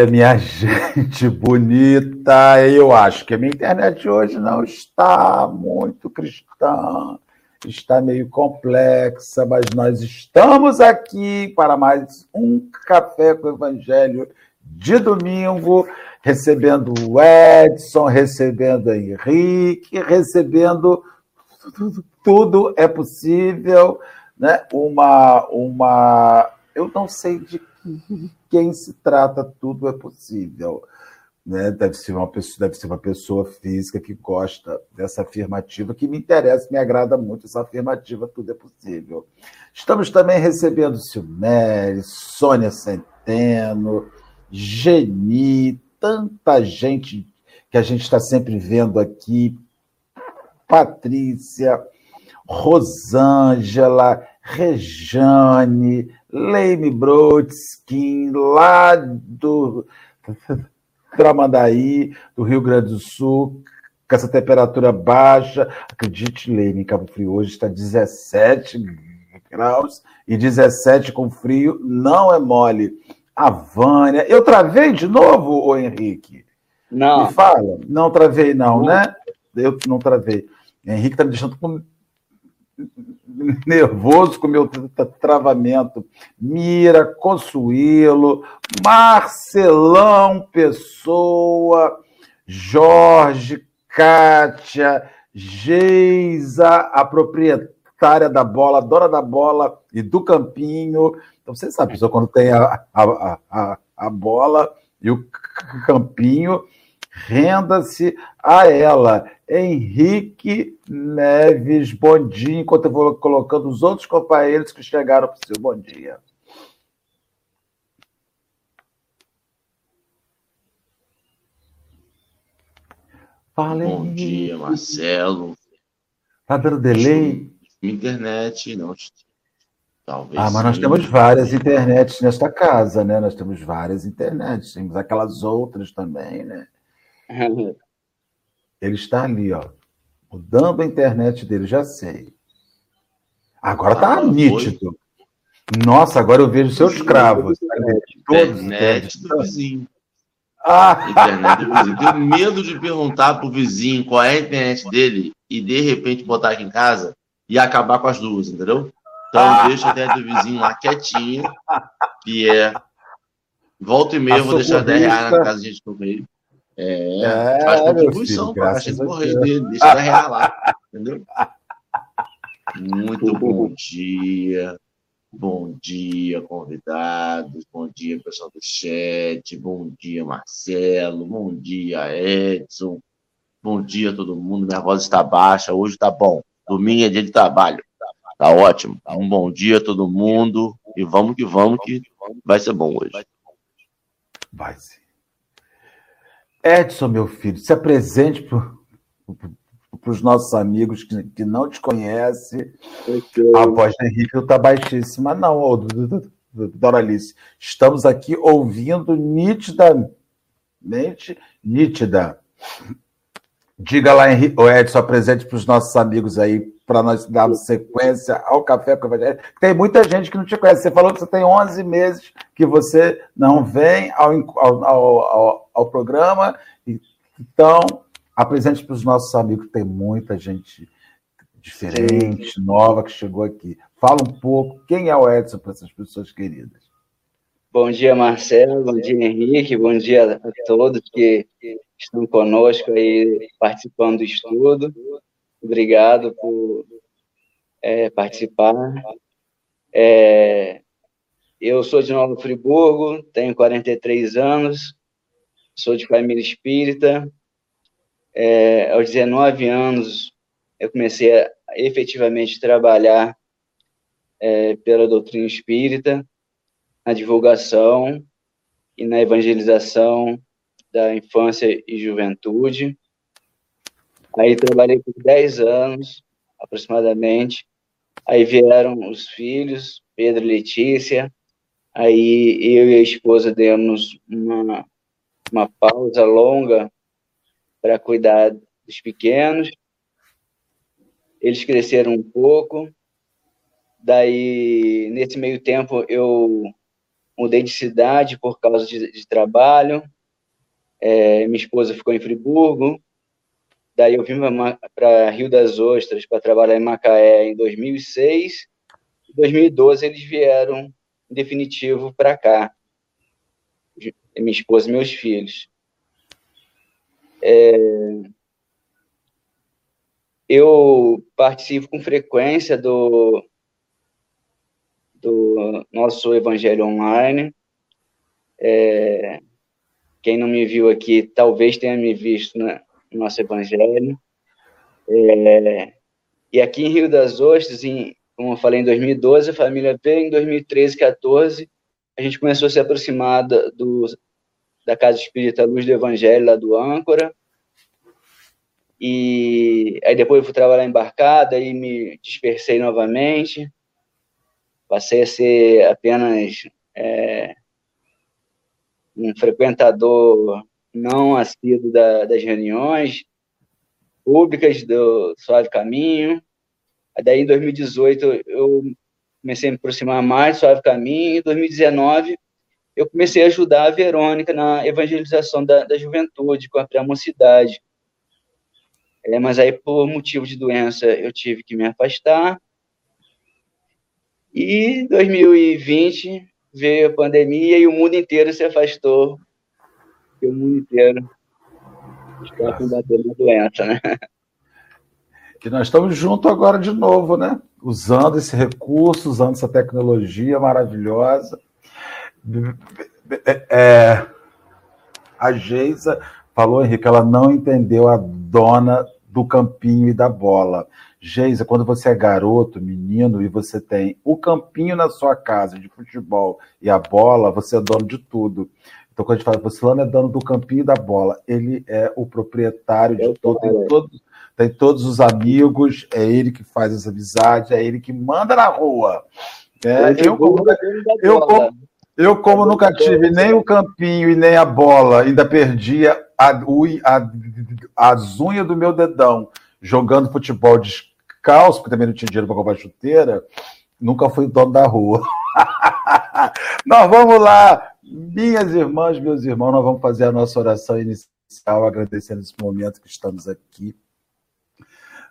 Dia, minha gente bonita. Eu acho que a minha internet hoje não está muito cristã, está meio complexa, mas nós estamos aqui para mais um Café com o Evangelho de domingo, recebendo o Edson, recebendo o Henrique, recebendo tudo é possível, né? Uma, uma, eu não sei de quem se trata, tudo é possível. Né? Deve, ser uma pessoa, deve ser uma pessoa física que gosta dessa afirmativa, que me interessa, me agrada muito essa afirmativa, tudo é possível. Estamos também recebendo Silmere, Sônia Centeno, Geni, tanta gente que a gente está sempre vendo aqui, Patrícia, Rosângela, Rejane, Leime Brodskin, lá do Tramandaí, do Rio Grande do Sul, com essa temperatura baixa. Acredite, Leime, em Cabo Frio hoje está 17 graus e 17 com frio não é mole. A Vânia. Eu travei de novo, ô Henrique? Não. Me fala. Não travei, não, não. né? Eu não travei. Henrique está me deixando com nervoso com meu travamento. Mira, Consuelo, Marcelão Pessoa, Jorge, Kátia, Geisa, a proprietária da bola, dona da bola e do campinho. Então, você sabe, pessoa quando tem a, a, a, a bola e o campinho, renda-se a ela. Henrique Neves, bom dia, enquanto eu vou colocando os outros companheiros que chegaram para o seu bom dia. Fala, Bom Henrique. dia, Marcelo. Tá dando delay? Internet, não. Talvez. Ah, mas nós temos várias internets nesta casa, né? Nós temos várias internets, temos aquelas outras também, né? Ele está ali, ó, mudando a internet dele, já sei. Agora tá ah, nítido. Foi. Nossa, agora eu vejo seus cravos. Internet do vizinho. Ah. Internet do vizinho. Tenho medo de perguntar pro vizinho qual é a internet dele e de repente botar aqui em casa e acabar com as duas, entendeu? Então deixa a internet do vizinho lá quietinha, que é. Volta e meia, eu vou deixar 10 reais na casa de gente com ele. É, é faz contribuição para a gente correr dele, deixa ela real lá, entendeu? Muito bom dia. Bom dia, convidados. Bom dia, pessoal do chat. Bom dia, Marcelo. Bom dia, Edson. Bom dia, todo mundo. Minha voz está baixa. Hoje está bom. Domingo é dia de trabalho. Tá ótimo. Um bom dia a todo mundo. E vamos que vamos, que vai ser bom hoje. Vai ser. Edson, meu filho, se apresente para os nossos amigos que, que, não te conhecem. A voz do Henrique não está baixíssima, não, ô, Doralice. Estamos aqui ouvindo nitidamente, nítida. Diga lá, Henrique, Edson, apresente para os nossos amigos aí, para nós darmos sequência ao Café com o Evangelho. Tem muita gente que não te conhece. Você falou que você tem 11 meses que você não vem ao, ao, ao, ao programa. Então, apresente para os nossos amigos, tem muita gente diferente, Sim. nova, que chegou aqui. Fala um pouco, quem é o Edson para essas pessoas queridas? Bom dia, Marcelo, bom dia, Henrique, bom dia a todos que estão conosco aí participando do estudo. Obrigado por é, participar. É, eu sou de Nova Friburgo, tenho 43 anos, sou de família espírita. É, aos 19 anos, eu comecei a efetivamente trabalhar é, pela doutrina espírita, na divulgação e na evangelização da infância e juventude. Aí trabalhei por 10 anos, aproximadamente. Aí vieram os filhos, Pedro e Letícia. Aí eu e a esposa demos uma, uma pausa longa para cuidar dos pequenos. Eles cresceram um pouco. Daí, nesse meio tempo, eu mudei de cidade por causa de, de trabalho. É, minha esposa ficou em Friburgo. Daí eu vim para Rio das Ostras para trabalhar em Macaé em 2006. Em 2012 eles vieram em definitivo para cá. Minha esposa e meus filhos. É, eu participo com frequência do, do nosso Evangelho Online. É, quem não me viu aqui, talvez tenha me visto né, no nosso Evangelho. É, e aqui em Rio das Ostras, em, como eu falei, em 2012, a família veio, em 2013, 14, a gente começou a se aproximar da, do, da Casa Espírita Luz do Evangelho, lá do Âncora, e aí depois eu fui trabalhar embarcada e me dispersei novamente. Passei a ser apenas é, um frequentador não assíduo da, das reuniões públicas do Suave Caminho. Daí, em 2018, eu comecei a me aproximar mais do Suave Caminho. Em 2019, eu comecei a ajudar a Verônica na evangelização da, da juventude, com a pré-mocidade. É, mas aí, por motivo de doença, eu tive que me afastar. E 2020 veio a pandemia e o mundo inteiro se afastou. E o mundo inteiro está combatendo a doença, né? Que nós estamos juntos agora de novo, né? Usando esse recurso, usando essa tecnologia maravilhosa. É, a Geisa falou, Henrique, ela não entendeu a dona do campinho e da bola. Geisa, quando você é garoto, menino, e você tem o campinho na sua casa de futebol e a bola, você é dono de tudo. Então, quando a gente fala, você é dono do campinho e da bola, ele é o proprietário de tudo, tem todos, tem todos os amigos, é ele que faz as amizades, é ele que manda na rua. É, eu, como, eu, como, eu, como nunca tive nem o campinho e nem a bola, ainda perdia a, a, as unhas do meu dedão jogando futebol descalço, porque também não tinha dinheiro para comprar chuteira, nunca fui dono da rua. nós vamos lá, minhas irmãs, meus irmãos, nós vamos fazer a nossa oração inicial, agradecendo esse momento que estamos aqui,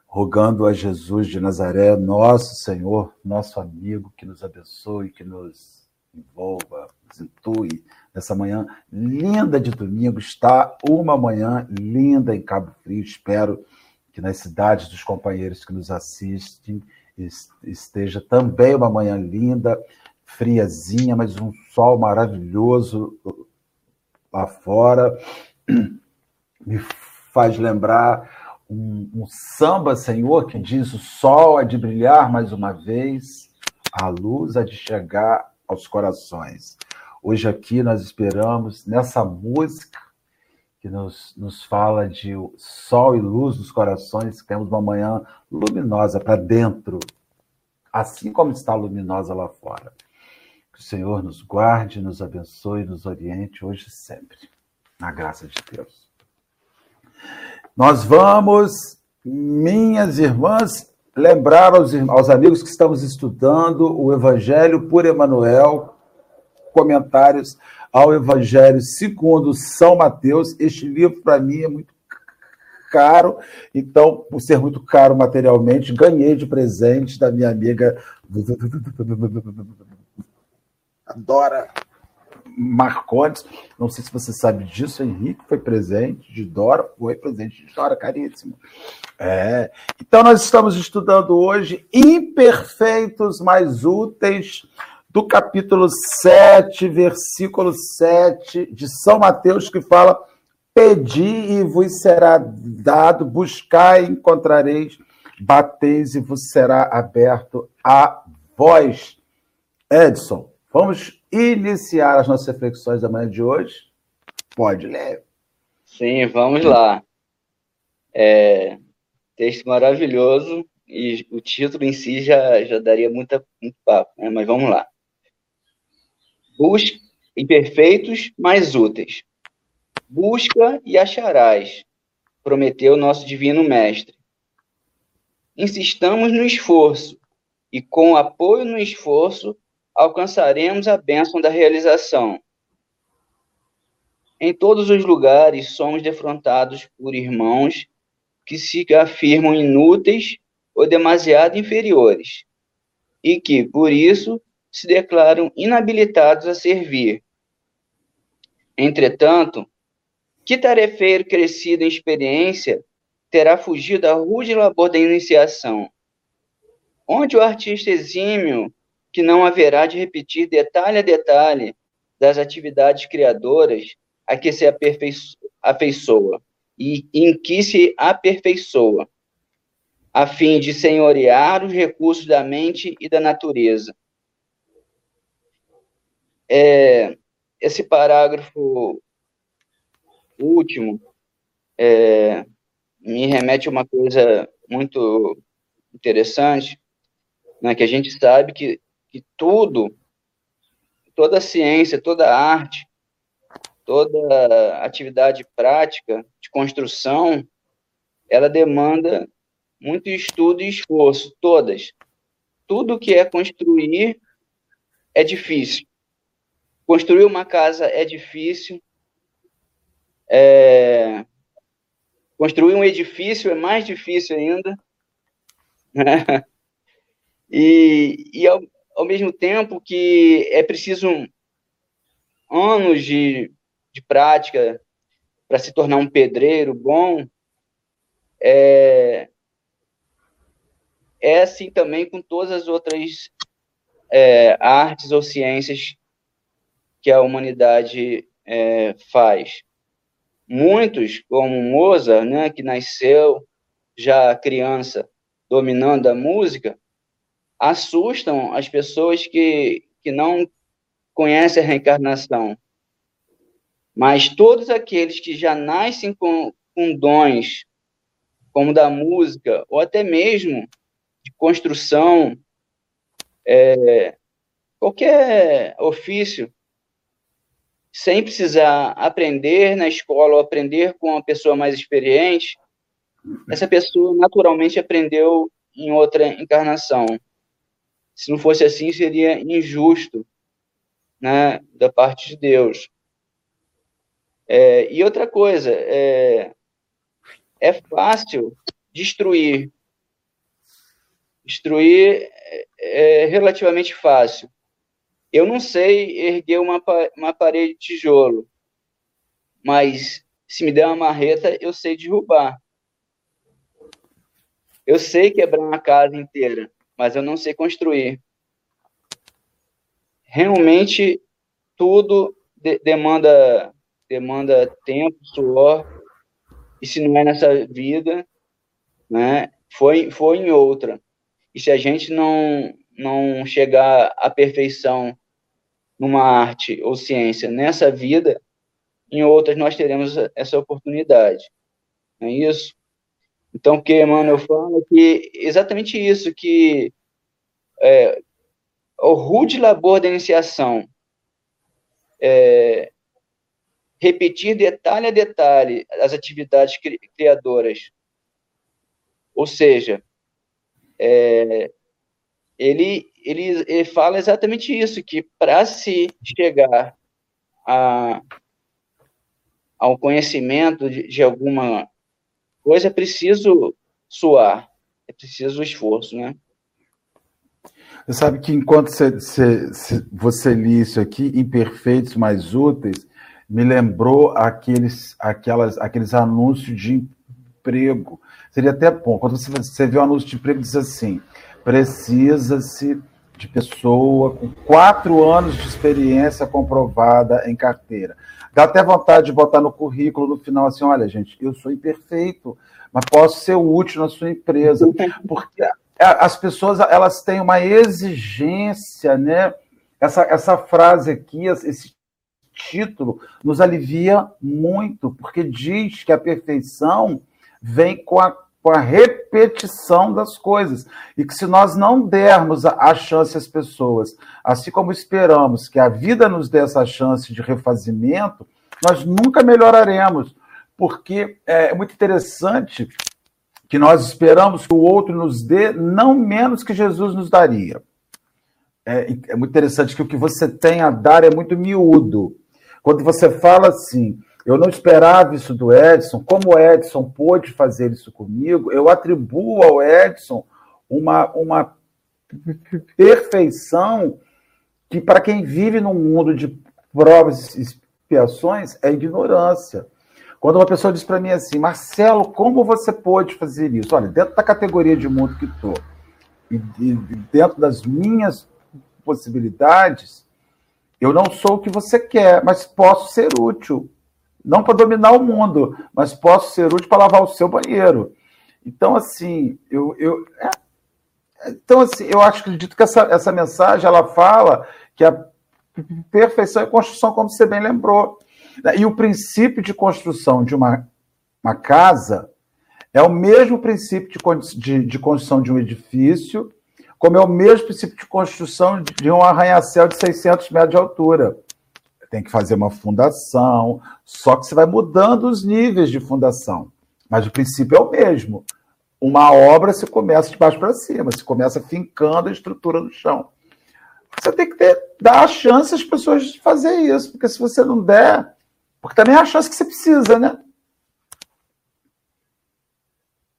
rogando a Jesus de Nazaré, nosso Senhor, nosso amigo, que nos abençoe, que nos envolva, nos intui, nessa manhã linda de domingo. Está uma manhã linda em Cabo Frio. Espero que nas cidades dos companheiros que nos assistem esteja também uma manhã linda, friazinha, mas um sol maravilhoso lá fora. Me faz lembrar um, um samba, Senhor, que diz: o sol há de brilhar mais uma vez, a luz há de chegar aos corações. Hoje aqui nós esperamos, nessa música que nos, nos fala de sol e luz nos corações, que temos uma manhã luminosa para dentro, assim como está luminosa lá fora. Que o Senhor nos guarde, nos abençoe, nos oriente hoje e sempre, na graça de Deus. Nós vamos, minhas irmãs, lembrar aos, aos amigos que estamos estudando o Evangelho por Emmanuel, comentários ao Evangelho segundo São Mateus. Este livro, para mim, é muito caro, então, por ser muito caro materialmente, ganhei de presente da minha amiga Dora Marcondes. Não sei se você sabe disso, Henrique foi presente de Dora, foi presente de Dora, caríssimo. É. Então, nós estamos estudando hoje Imperfeitos mais Úteis do capítulo 7, versículo 7 de São Mateus, que fala: Pedi e vos será dado, buscai e encontrareis, bateis e vos será aberto a vós. Edson, vamos iniciar as nossas reflexões da manhã de hoje? Pode ler. Sim, vamos lá. É, texto maravilhoso e o título em si já, já daria muita, muito papo, né? mas vamos lá. Busca imperfeitos, mas úteis. Busca e acharás, prometeu nosso divino mestre. Insistamos no esforço, e com apoio no esforço, alcançaremos a bênção da realização. Em todos os lugares somos defrontados por irmãos que se afirmam inúteis ou demasiado inferiores, e que, por isso, se declaram inabilitados a servir. Entretanto, que tarefeiro crescido em experiência terá fugido da rude labor da iniciação? Onde o artista exímio, que não haverá de repetir detalhe a detalhe das atividades criadoras a que se afeiçoa e em que se aperfeiçoa, a fim de senhorear os recursos da mente e da natureza. É, esse parágrafo último é, me remete a uma coisa muito interessante, né, que a gente sabe que, que tudo, toda a ciência, toda a arte, toda atividade prática de construção, ela demanda muito estudo e esforço, todas. Tudo que é construir é difícil. Construir uma casa é difícil. É... Construir um edifício é mais difícil ainda. Né? E, e ao, mesmo tempo que é preciso anos de, de prática para se tornar um pedreiro bom, é, é assim também com todas as outras é, artes ou ciências que a humanidade é, faz. Muitos, como Mozart, né, que nasceu já criança dominando a música, assustam as pessoas que, que não conhecem a reencarnação. Mas todos aqueles que já nascem com, com dons, como da música, ou até mesmo de construção, é, qualquer ofício, sem precisar aprender na escola ou aprender com uma pessoa mais experiente, essa pessoa naturalmente aprendeu em outra encarnação. Se não fosse assim, seria injusto né, da parte de Deus. É, e outra coisa, é, é fácil destruir Destruir é, é relativamente fácil. Eu não sei erguer uma, uma parede de tijolo, mas se me der uma marreta, eu sei derrubar. Eu sei quebrar uma casa inteira, mas eu não sei construir. Realmente, tudo de demanda, demanda tempo, suor, e se não é nessa vida, né, foi, foi em outra. E se a gente não, não chegar à perfeição numa arte ou ciência nessa vida, em outras nós teremos essa oportunidade. Não é isso? Então, o que Emmanuel fala é que exatamente isso, que é, o rude labor da iniciação, é, repetir detalhe a detalhe as atividades criadoras, ou seja, é, ele, ele, ele fala exatamente isso, que para se chegar a, ao conhecimento de, de, alguma coisa, é preciso suar, é preciso esforço, né? Você sabe que enquanto você, você, você li isso aqui, imperfeitos mais úteis, me lembrou aqueles, aquelas, aqueles anúncios de emprego Seria até bom, quando você, você vê o um anúncio de emprego, diz assim: precisa-se de pessoa com quatro anos de experiência comprovada em carteira. Dá até vontade de botar no currículo no final assim: olha, gente, eu sou imperfeito, mas posso ser útil na sua empresa. Porque as pessoas elas têm uma exigência, né? Essa, essa frase aqui, esse título, nos alivia muito, porque diz que a perfeição vem com a, com a repetição das coisas. E que se nós não dermos a, chance às pessoas, assim como esperamos que a vida nos dê essa chance de refazimento, nós nunca melhoraremos. Porque é muito interessante que nós esperamos que o outro nos dê não menos que Jesus nos daria. é, é muito interessante que o que você tem a dar é muito miúdo. Quando você fala assim, eu não esperava isso do Edson, como o Edson pôde fazer isso comigo, eu atribuo ao Edson uma, uma perfeição que, para quem vive num mundo de provas e expiações, é ignorância. Quando uma pessoa diz para mim assim, Marcelo, como você pôde fazer isso? Olha, dentro da categoria de mundo que estou, e, e dentro das minhas possibilidades, eu não sou o que você quer, mas posso ser útil. Não para dominar o mundo, mas posso ser útil para lavar o seu banheiro. Então, assim, eu, eu é, então, assim, eu acho, acredito que essa, essa mensagem ela fala que a perfeição é construção, como você bem lembrou. E o princípio de construção de uma, uma casa é o mesmo princípio de, de, de construção de um edifício, como é o mesmo princípio de construção de, de um arranha-céu de 600 metros de altura. Tem que fazer uma fundação, só que você vai mudando os níveis de fundação. Mas o princípio é o mesmo. Uma obra se começa de baixo para cima, se começa fincando a estrutura no chão. Você tem que ter, dar a chance às pessoas de fazer isso, porque se você não der, porque também é a chance que você precisa, né?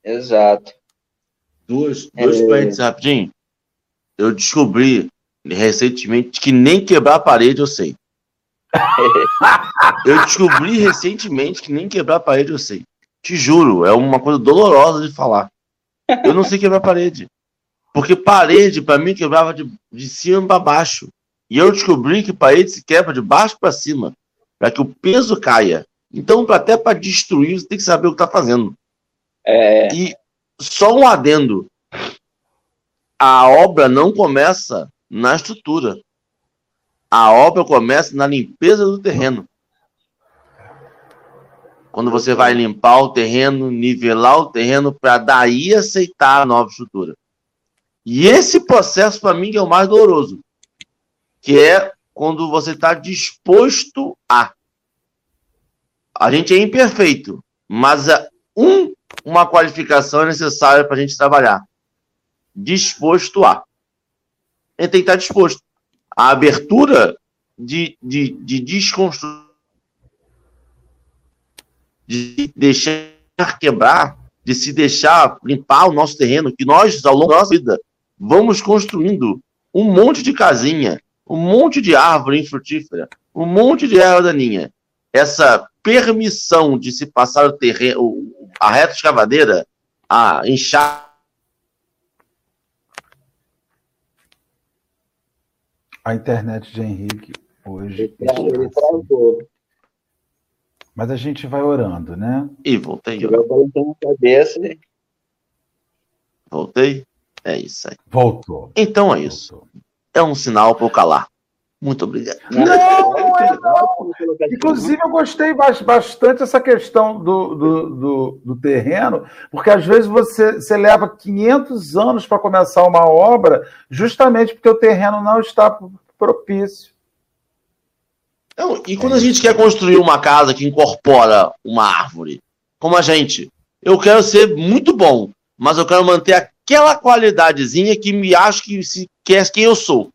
Exato. Dois, dois é... rapidinho. Eu descobri recentemente que nem quebrar a parede eu sei. eu descobri recentemente que nem quebrar a parede eu sei. Te juro, é uma coisa dolorosa de falar. Eu não sei quebrar parede. Porque parede, para mim, quebrava de, de cima para baixo. E eu descobri que parede se quebra de baixo para cima, para que o peso caia. Então, até para destruir, você tem que saber o que está fazendo. É... E só um adendo: a obra não começa na estrutura. A obra começa na limpeza do terreno. Quando você vai limpar o terreno, nivelar o terreno, para daí aceitar a nova estrutura. E esse processo, para mim, é o mais doloroso. Que é quando você está disposto a. A gente é imperfeito, mas um, uma qualificação é necessária para a gente trabalhar. Disposto a. A gente tem que estar tá disposto. A abertura de, de, de desconstrução de deixar quebrar, de se deixar limpar o nosso terreno, que nós, ao longo da nossa vida, vamos construindo um monte de casinha, um monte de árvore infrutífera, um monte de erva daninha. Essa permissão de se passar o terreno, a reta escavadeira, a enxar. A internet de Henrique hoje. Ele travou. Mas a gente vai orando, né? E voltei. Eu voltei a cabeça. Voltei? É isso aí. Voltou. Então é isso. Voltou. É um sinal para eu calar. Muito obrigado. Não, não é não. Inclusive, eu gostei bastante essa questão do, do, do, do terreno, porque às vezes você, você leva 500 anos para começar uma obra, justamente porque o terreno não está propício. Não, e quando a gente quer construir uma casa que incorpora uma árvore, como a gente, eu quero ser muito bom, mas eu quero manter aquela qualidadezinha que me acho que, se, que é quem eu sou.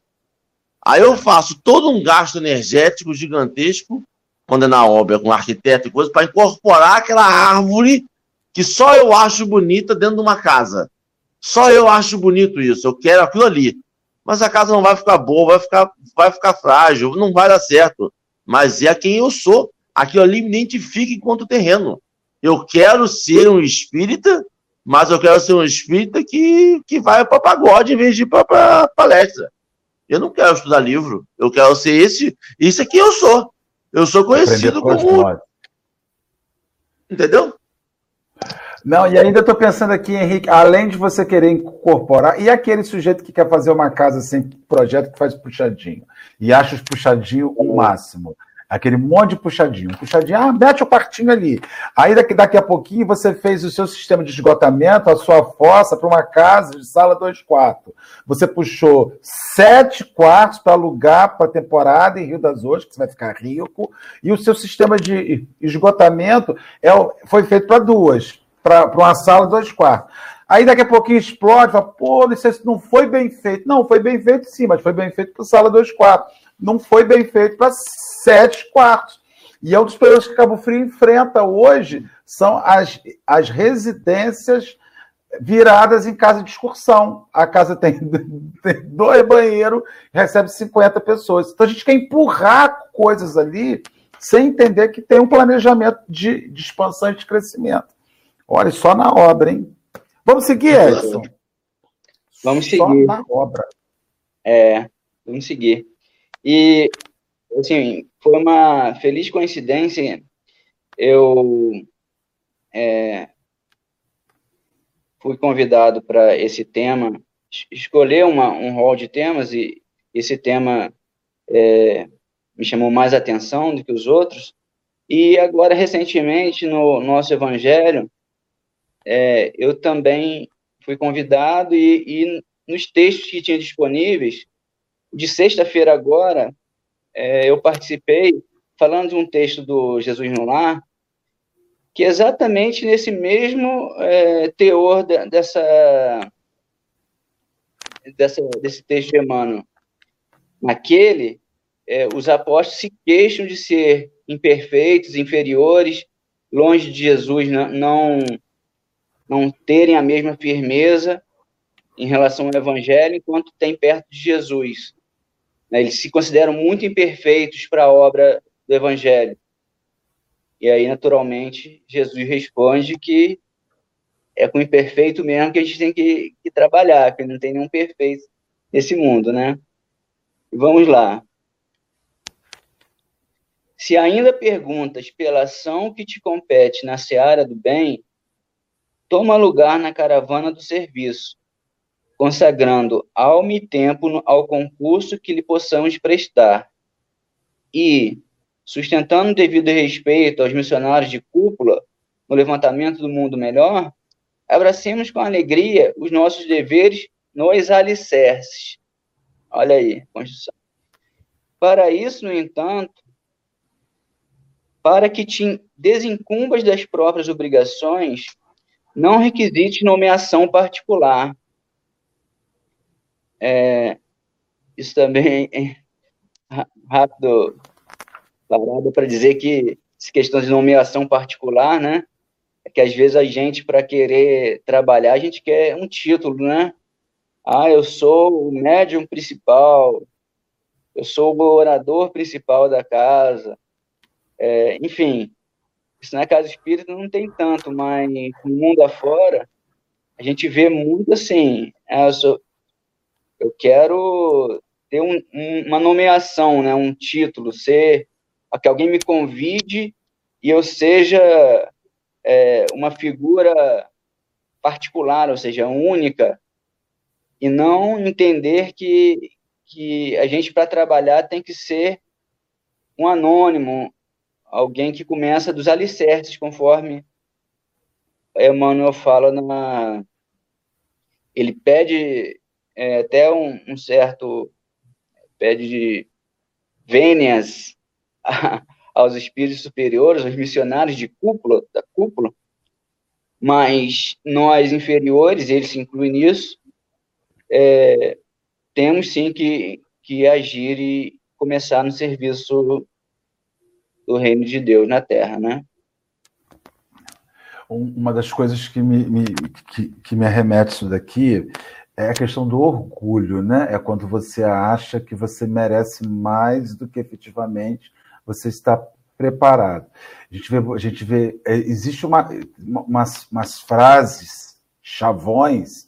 Aí eu faço todo um gasto energético gigantesco, quando é na obra com arquiteto e coisa, para incorporar aquela árvore que só eu acho bonita dentro de uma casa. Só eu acho bonito isso, eu quero aquilo ali. Mas a casa não vai ficar boa, vai ficar, vai ficar frágil, não vai dar certo mas é quem eu sou. Aquilo ali me identifica enquanto terreno. Eu quero ser um espírita, mas eu quero ser um espírita que, que vai para pagode em vez de ir para palestra. Eu não quero estudar livro. Eu quero ser esse. Isso é quem eu sou. Eu sou conhecido como. Entendeu? Não, e ainda estou pensando aqui, Henrique, além de você querer incorporar, e aquele sujeito que quer fazer uma casa sem projeto que faz puxadinho, e acha os puxadinhos o máximo. Aquele monte de puxadinho. Puxadinho, ah, mete o quartinho ali. Aí daqui, daqui a pouquinho você fez o seu sistema de esgotamento, a sua fossa para uma casa de sala dois quartos. Você puxou sete quartos para alugar para a temporada em Rio das Ostras, que você vai ficar rico, e o seu sistema de esgotamento é, foi feito para duas para uma sala, dois quartos. Aí daqui a pouquinho explode, fala, pô, isso não foi bem feito. Não, foi bem feito sim, mas foi bem feito para sala 2 quartos. Não foi bem feito para 7 quartos. E é um dos problemas que Cabo Frio enfrenta hoje, são as, as residências viradas em casa de excursão. A casa tem, tem dois banheiros, recebe 50 pessoas. Então a gente quer empurrar coisas ali sem entender que tem um planejamento de, de expansão e de crescimento. Olha, só na obra, hein? Vamos seguir, Edson? Vamos seguir. Só na obra. É, vamos seguir. E, assim, foi uma feliz coincidência eu é, fui convidado para esse tema, escolher uma, um rol de temas e esse tema é, me chamou mais atenção do que os outros. E agora, recentemente, no nosso Evangelho, é, eu também fui convidado e, e, nos textos que tinha disponíveis, de sexta-feira agora, é, eu participei falando de um texto do Jesus no Lar, que é exatamente nesse mesmo é, teor de, dessa, dessa, desse texto de Emmanuel. Naquele, é, os apóstolos se queixam de ser imperfeitos, inferiores, longe de Jesus, não, não, não terem a mesma firmeza em relação ao Evangelho, enquanto tem perto de Jesus. Né, eles se consideram muito imperfeitos para a obra do Evangelho. E aí, naturalmente, Jesus responde que é com o imperfeito mesmo que a gente tem que, que trabalhar, que não tem nenhum perfeito nesse mundo, né? Vamos lá. Se ainda perguntas pela ação que te compete na seara do bem, toma lugar na caravana do serviço, consagrando alma e tempo ao concurso que lhe possamos prestar. E, sustentando devido respeito aos missionários de cúpula no levantamento do mundo melhor, abracemos com alegria os nossos deveres nos alicerces. Olha aí, Constituição. Para isso, no entanto, para que te desincumbas das próprias obrigações, não requisite nomeação particular. É, isso também é rápido parado para dizer que essa questão de nomeação particular, né? É que às vezes a gente, para querer trabalhar, a gente quer um título, né? Ah, eu sou o médium principal, eu sou o orador principal da casa, é, enfim, isso na casa espírita não tem tanto, mas no mundo afora, a gente vê muito assim, é, eu, sou, eu quero ter um, um, uma nomeação, né, um título, ser a que alguém me convide e eu seja é, uma figura particular, ou seja, única, e não entender que, que a gente, para trabalhar, tem que ser um anônimo, alguém que começa dos alicerces, conforme Emmanuel fala na. Ele pede é, até um, um, certo. pede de vênias aos espíritos superiores, aos missionários de cúpula, da cúpula, mas nós inferiores, ele se inclui nisso, é, temos sim que, que agir e começar no serviço do reino de Deus na Terra, né? Uma das coisas que me, me que, que me arremete isso daqui é a questão do orgulho, né? É quando você acha que você merece mais do que efetivamente você está preparado. A gente vê, a gente vê é, existe uma, umas, umas frases, chavões,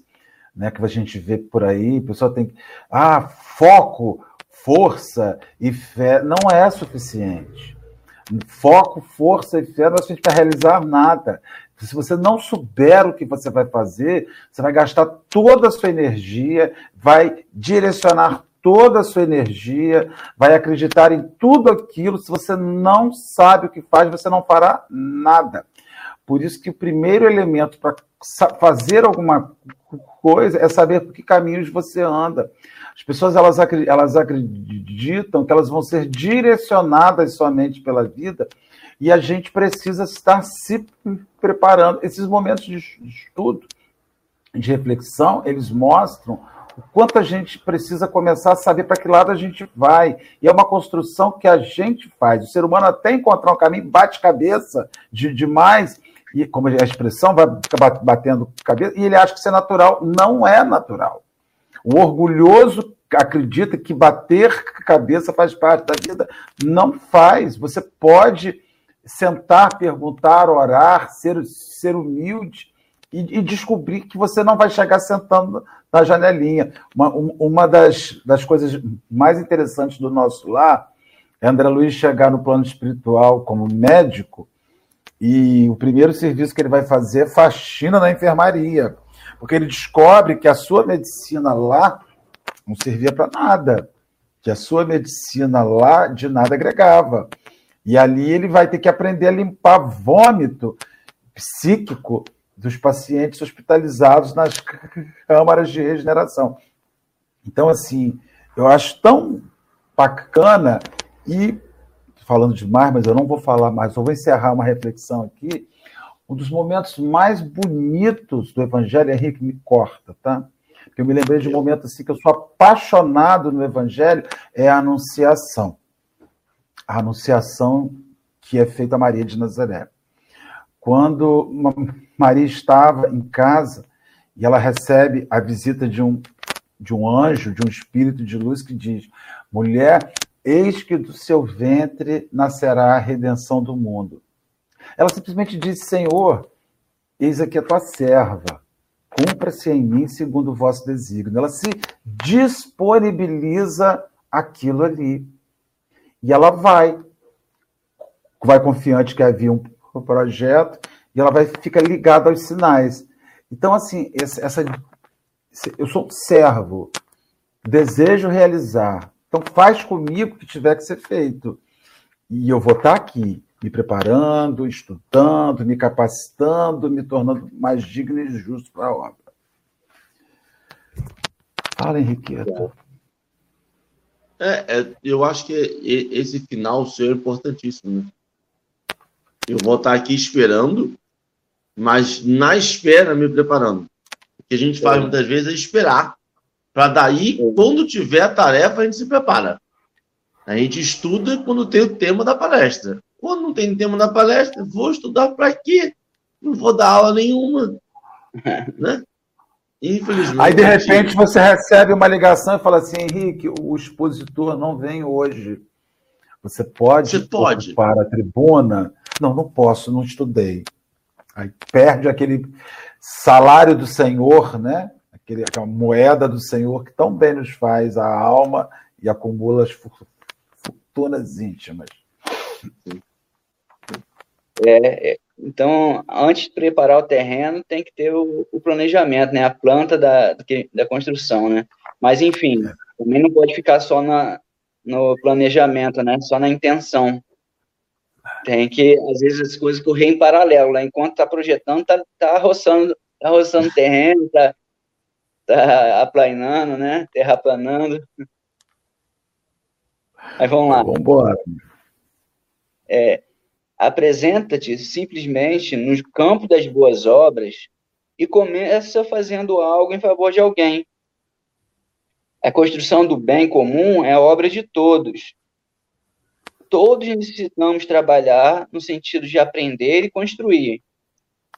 né, que a gente vê por aí, o pessoal tem que. Ah, foco, força e fé não é suficiente. Foco, força e fé não é suficiente para realizar nada. Se você não souber o que você vai fazer, você vai gastar toda a sua energia, vai direcionar toda a sua energia, vai acreditar em tudo aquilo. Se você não sabe o que faz, você não fará nada. Por isso que o primeiro elemento para fazer alguma coisa é saber por que caminhos você anda. As pessoas elas, elas acreditam que elas vão ser direcionadas somente pela vida e a gente precisa estar se preparando. Esses momentos de estudo de reflexão, eles mostram o quanto a gente precisa começar a saber para que lado a gente vai. E é uma construção que a gente faz. O ser humano até encontrar um caminho, bate cabeça de, demais, e como a expressão, vai batendo cabeça, e ele acha que isso é natural. Não é natural. O orgulhoso acredita que bater cabeça faz parte da vida. Não faz. Você pode sentar, perguntar, orar, ser, ser humilde e, e descobrir que você não vai chegar sentando na janelinha. Uma, uma das, das coisas mais interessantes do nosso lar é André Luiz chegar no plano espiritual como médico e o primeiro serviço que ele vai fazer é faxina na enfermaria, porque ele descobre que a sua medicina lá não servia para nada, que a sua medicina lá de nada agregava. E ali ele vai ter que aprender a limpar vômito psíquico dos pacientes hospitalizados nas câmaras de regeneração. Então, assim, eu acho tão bacana e falando demais, mas eu não vou falar mais, eu vou encerrar uma reflexão aqui. Um dos momentos mais bonitos do Evangelho, Henrique, me corta, tá? Porque eu me lembrei de um momento assim que eu sou apaixonado no Evangelho, é a Anunciação. A Anunciação que é feita a Maria de Nazaré. Quando Maria estava em casa e ela recebe a visita de um, de um anjo, de um espírito de luz que diz: Mulher, eis que do seu ventre nascerá a redenção do mundo. Ela simplesmente diz: Senhor, eis aqui a tua serva, cumpra-se em mim segundo o vosso desígnio. Ela se disponibiliza aquilo ali. E ela vai, vai confiante que havia um projeto, e ela vai ficar ligada aos sinais. Então, assim, essa, essa eu sou um servo, desejo realizar. Então, faz comigo o que tiver que ser feito. E eu vou estar aqui, me preparando, estudando, me capacitando, me tornando mais digno e justo para a obra. Fala, Henriqueta. É, é, eu acho que esse final seu é importantíssimo. Né? Eu vou estar aqui esperando mas na espera me preparando. O que a gente faz é. muitas vezes é esperar, para daí, é. quando tiver a tarefa, a gente se prepara. A gente estuda quando tem o tema da palestra. Quando não tem tema da palestra, vou estudar para quê? Não vou dar aula nenhuma. né? Infelizmente. Aí, de repente, você recebe uma ligação e fala assim: Henrique, o expositor não vem hoje. Você pode, você pode. para a tribuna? Não, não posso, não estudei. Aí perde aquele salário do Senhor, né? Aquele, aquela moeda do Senhor que tão bem nos faz a alma e acumula as fortunas íntimas. É, é, então, antes de preparar o terreno, tem que ter o, o planejamento, né? A planta da, da construção, né? Mas, enfim, é. também não pode ficar só na, no planejamento, né? Só na intenção. Tem que, às vezes, as coisas correrem em paralelo. Né? Enquanto está projetando, está tá roçando, tá roçando terreno, está tá aplanando, né? Terraplanando. Mas vamos lá. Vamos embora. É, Apresenta-te simplesmente no campo das boas obras e começa fazendo algo em favor de alguém. A construção do bem comum é obra de todos, todos necessitamos trabalhar no sentido de aprender e construir,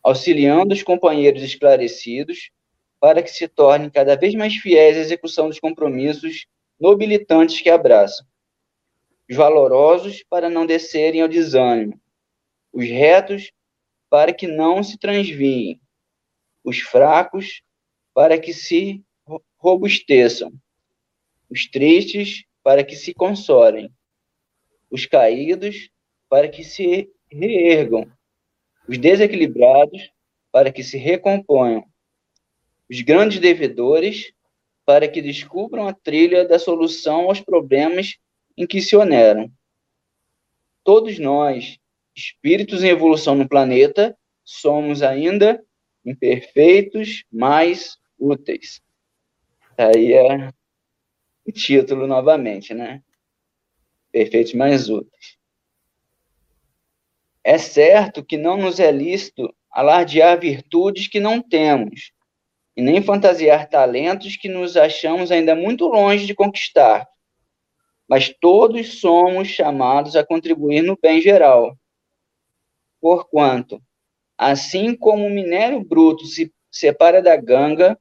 auxiliando os companheiros esclarecidos para que se tornem cada vez mais fiéis à execução dos compromissos nobilitantes que abraçam, os valorosos para não descerem ao desânimo, os retos para que não se transviem, os fracos para que se robusteçam, os tristes para que se consolem, os caídos para que se reergam, os desequilibrados para que se recomponham, os grandes devedores para que descubram a trilha da solução aos problemas em que se oneram. Todos nós, espíritos em evolução no planeta, somos ainda imperfeitos, mais úteis. Aí é o título novamente, né? perfeitos mais úteis. É certo que não nos é lícito alardear virtudes que não temos, e nem fantasiar talentos que nos achamos ainda muito longe de conquistar, mas todos somos chamados a contribuir no bem geral. Porquanto, assim como o minério bruto se separa da ganga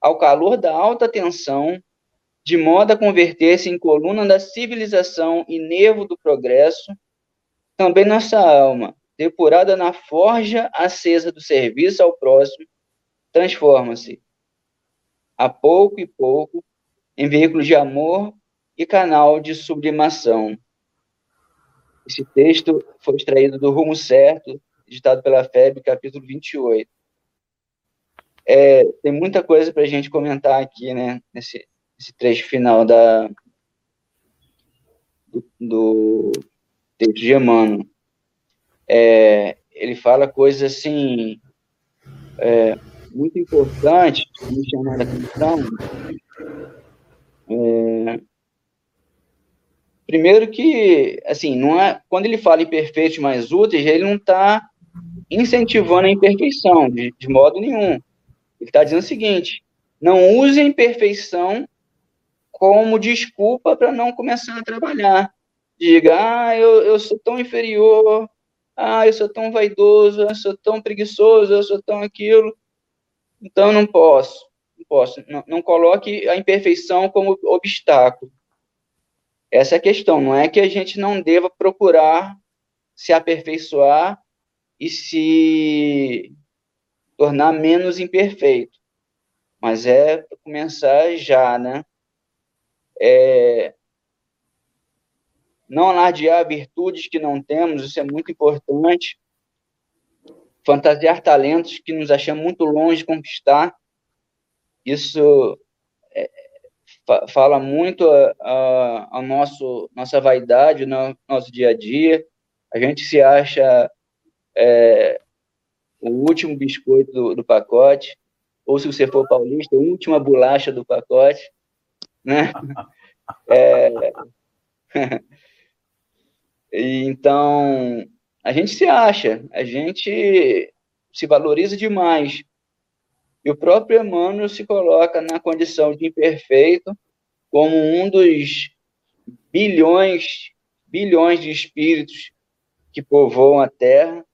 ao calor da alta tensão, de modo a converter-se em coluna da civilização e nervo do progresso, também nossa alma, depurada na forja acesa do serviço ao próximo, transforma-se, a pouco e pouco, em veículo de amor e canal de sublimação. Esse texto foi extraído do Rumo Certo, editado pela FEB, capítulo 28. É, tem muita coisa para a gente comentar aqui, né, nesse, nesse trecho final da, do, do texto de Emmanuel. É, ele fala coisas assim é, muito importantes me chamaram a atenção. É, primeiro que, assim, não é, quando ele fala em perfeitos mais úteis, ele não está incentivando a imperfeição, de, de modo nenhum. Ele está dizendo o seguinte, não use a imperfeição como desculpa para não começar a trabalhar. Diga, ah, eu, eu sou tão inferior, ah, eu sou tão vaidoso, eu sou tão preguiçoso, eu sou tão aquilo. Então, não posso, não posso. Não, não coloque a imperfeição como obstáculo. Essa é a questão. Não é que a gente não deva procurar se aperfeiçoar e se tornar menos imperfeito. Mas é começar já, né? É, não alardear virtudes que não temos, isso é muito importante fantasiar talentos que nos achamos muito longe de conquistar. Isso fala muito a, a, a, nosso, nossa vaidade no nosso dia a dia. A gente se acha é, o último biscoito do, do, pacote, ou se você for paulista, a última bolacha do pacote, né? É, então, a gente se acha, a gente se valoriza demais. E o próprio Emmanuel se coloca na condição de imperfeito como um dos bilhões, bilhões de espíritos que povoam a Terra,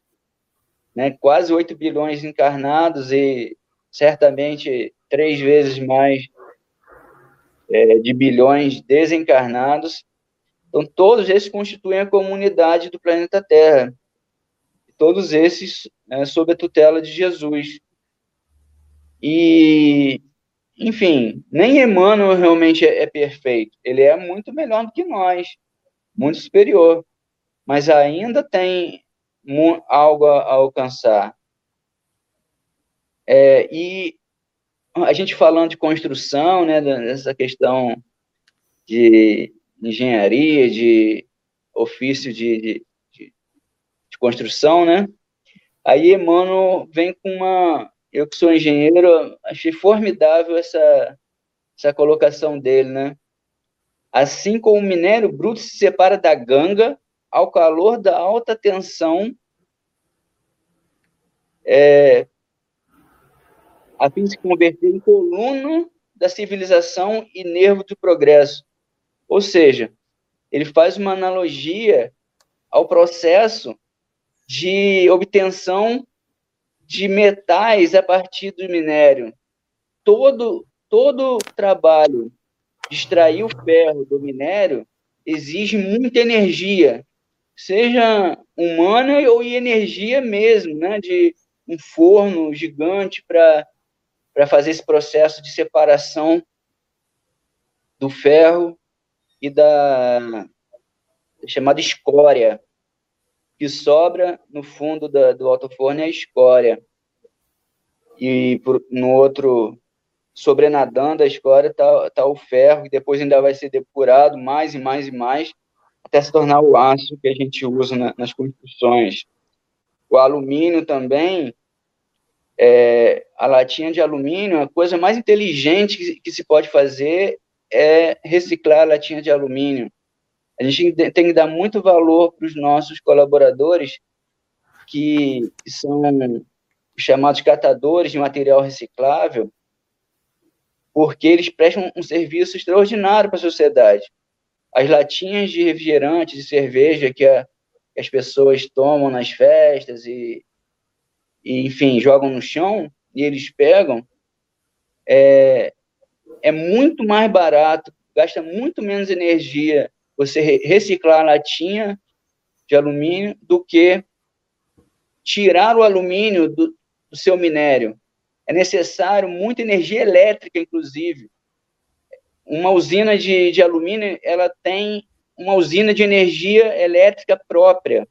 né? quase 8 bilhões encarnados e certamente três vezes mais é, de bilhões desencarnados. Então, todos esses constituem a comunidade do planeta Terra todos esses é, sob a tutela de Jesus. E, enfim, nem Emmanuel realmente é, é perfeito. Ele é muito melhor do que nós, muito superior, mas ainda tem algo a, a alcançar. É, e a gente falando de construção, né, dessa questão de engenharia, de ofício de, de construção, né? Aí Emmanuel vem com uma. Eu que sou engenheiro, achei formidável essa, essa colocação dele, né? Assim como o minério bruto se separa da ganga ao calor da alta tensão, é, a fim de se converter em coluna da civilização e nervo do progresso. Ou seja, ele faz uma analogia ao processo de obtenção de metais a partir do minério. Todo, todo trabalho de extrair o ferro do minério exige muita energia, seja humana ou energia mesmo, né, de um forno gigante para fazer esse processo de separação do ferro e da chamada escória que sobra no fundo da, do alto-forno é a escória. E por, no outro, sobrenadando a escória, está tá o ferro, que depois ainda vai ser depurado mais e mais e mais, até se tornar o aço que a gente usa na, nas construções. O alumínio também, é, a latinha de alumínio, a coisa mais inteligente que, que se pode fazer é reciclar a latinha de alumínio. A gente tem que dar muito valor para os nossos colaboradores, que são chamados catadores de material reciclável, porque eles prestam um serviço extraordinário para a sociedade. As latinhas de refrigerante, de cerveja que, a, que as pessoas tomam nas festas e, e, enfim, jogam no chão e eles pegam, é, é muito mais barato, gasta muito menos energia você reciclar a latinha de alumínio do que tirar o alumínio do, do seu minério. É necessário muita energia elétrica, inclusive. Uma usina de, de alumínio, ela tem uma usina de energia elétrica própria,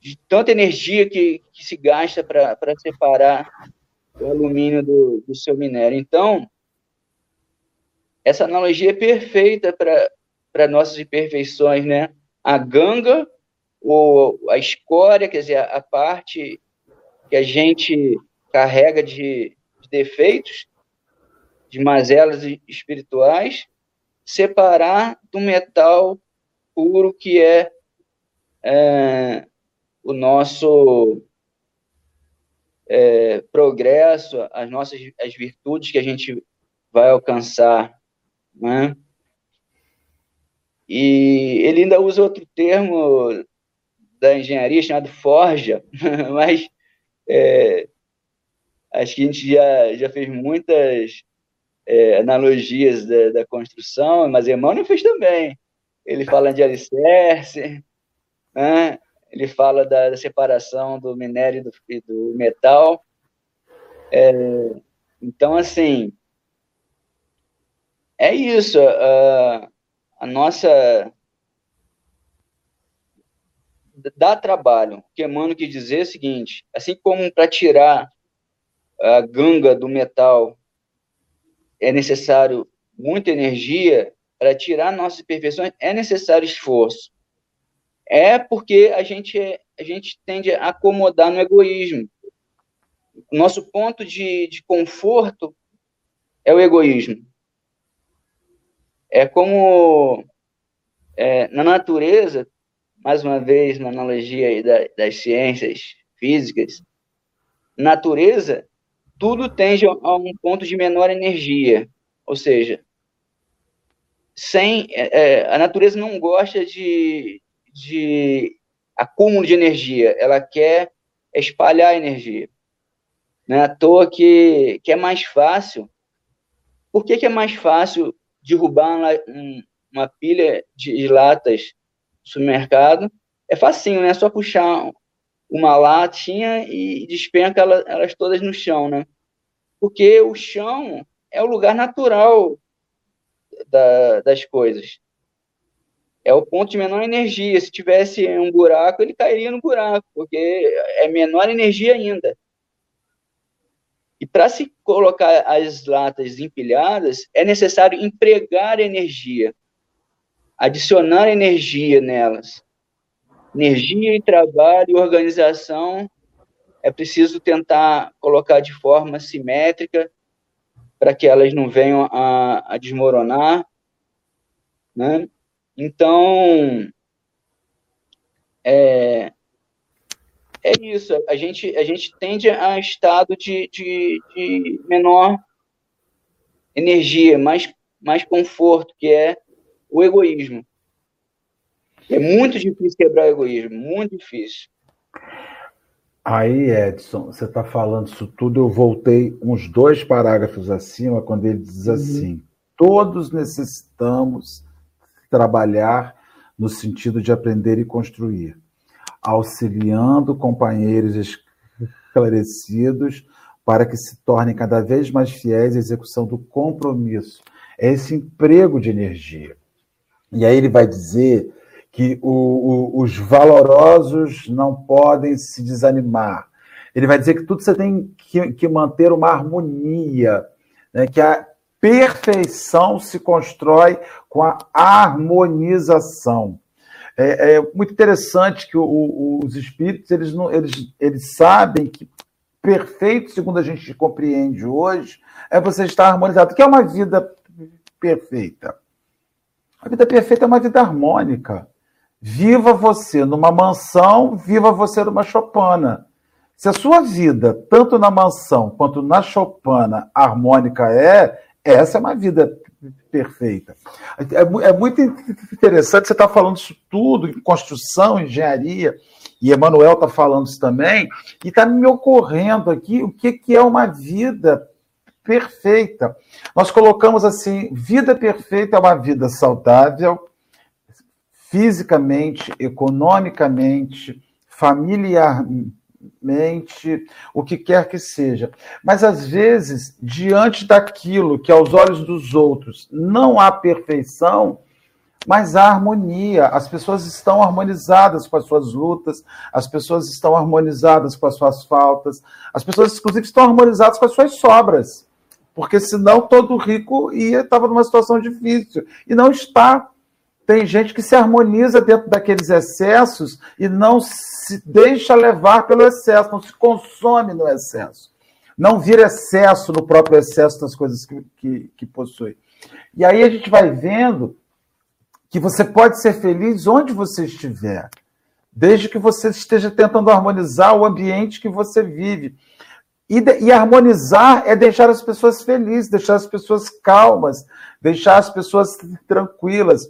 de tanta energia que, que se gasta para separar o alumínio do, do seu minério. Então, essa analogia é perfeita para nossas imperfeições, né? A ganga, ou a escória, quer dizer, a parte que a gente carrega de, de defeitos, de mazelas espirituais, separar do metal puro que é, é o nosso é, progresso, as nossas as virtudes que a gente vai alcançar, né? E ele ainda usa outro termo da engenharia chamado forja, mas é, acho que a gente já, já fez muitas é, analogias da, da, construção, mas Emmanuel fez também. Ele fala de alicerce, né? ele fala da, da separação do minério e do, do metal. É, então, assim, é isso. A, a nossa. Dá trabalho. O que Emmanuel quis dizer é o seguinte: assim como para tirar a ganga do metal é necessário muita energia, para tirar nossas imperfeições é necessário esforço. É porque a gente, é, a gente tende a acomodar no egoísmo. Nosso ponto de, de conforto é o egoísmo. É como é, na natureza, mais uma vez, na analogia da, das ciências físicas, natureza tudo tende a um ponto de menor energia, ou seja, sem é, é, a natureza não gosta de, de acúmulo de energia, ela quer espalhar energia. Não é à toa que, que é mais fácil. Por que, que é mais fácil derrubar uma, uma pilha de, latas no supermercado? É facinho, né? É só puxar uma latinha e despenca elas, elas todas no chão, né? Porque o chão é o lugar natural da, das coisas. É o ponto de menor energia. Se tivesse um buraco, ele cairia no buraco, porque é menor energia ainda. E para se colocar as latas empilhadas, é necessário empregar energia, adicionar energia nelas energia e trabalho e organização é preciso tentar colocar de forma simétrica para que elas não venham a, a desmoronar, né? Então, é, é isso. A gente, a gente tende a estado de, de, de menor energia, mais, mais conforto, que é o egoísmo. É muito difícil quebrar o egoísmo, muito difícil. Aí, Edson, você está falando isso tudo, eu voltei uns dois parágrafos acima, quando ele diz uhum. assim: todos necessitamos trabalhar no sentido de aprender e construir, auxiliando companheiros esclarecidos para que se tornem cada vez mais fiéis à execução do compromisso. É esse emprego de energia. E aí ele vai dizer que o, o, os valorosos não podem se desanimar. Ele vai dizer que tudo você tem que, que manter uma harmonia, né? que a perfeição se constrói com a harmonização. É, é muito interessante que o, os espíritos eles, não, eles, eles sabem que perfeito, segundo a gente compreende hoje, é você estar harmonizado. O que é uma vida perfeita? A vida perfeita é uma vida harmônica. Viva você numa mansão, viva você numa chopana. Se a sua vida, tanto na mansão quanto na chopana, harmônica é, Essa é uma vida perfeita. É, é muito interessante, você está falando isso tudo, em construção, engenharia, e Emanuel está falando isso também, e está me ocorrendo aqui o que, que é uma vida perfeita. Nós colocamos assim: vida perfeita é uma vida saudável, fisicamente, economicamente, familiarmente, o que quer que seja. Mas às vezes, diante daquilo que aos olhos dos outros não há perfeição, mas há harmonia. As pessoas estão harmonizadas com as suas lutas, as pessoas estão harmonizadas com as suas faltas, as pessoas, inclusive, estão harmonizadas com as suas sobras. Porque senão todo rico ia estava numa situação difícil. E não está. Tem gente que se harmoniza dentro daqueles excessos e não se deixa levar pelo excesso, não se consome no excesso. Não vira excesso no próprio excesso das coisas que, que, que possui. E aí a gente vai vendo que você pode ser feliz onde você estiver, desde que você esteja tentando harmonizar o ambiente que você vive. E, e, harmonizar é deixar as pessoas felizes, deixar as pessoas calmas, deixar as pessoas tranquilas.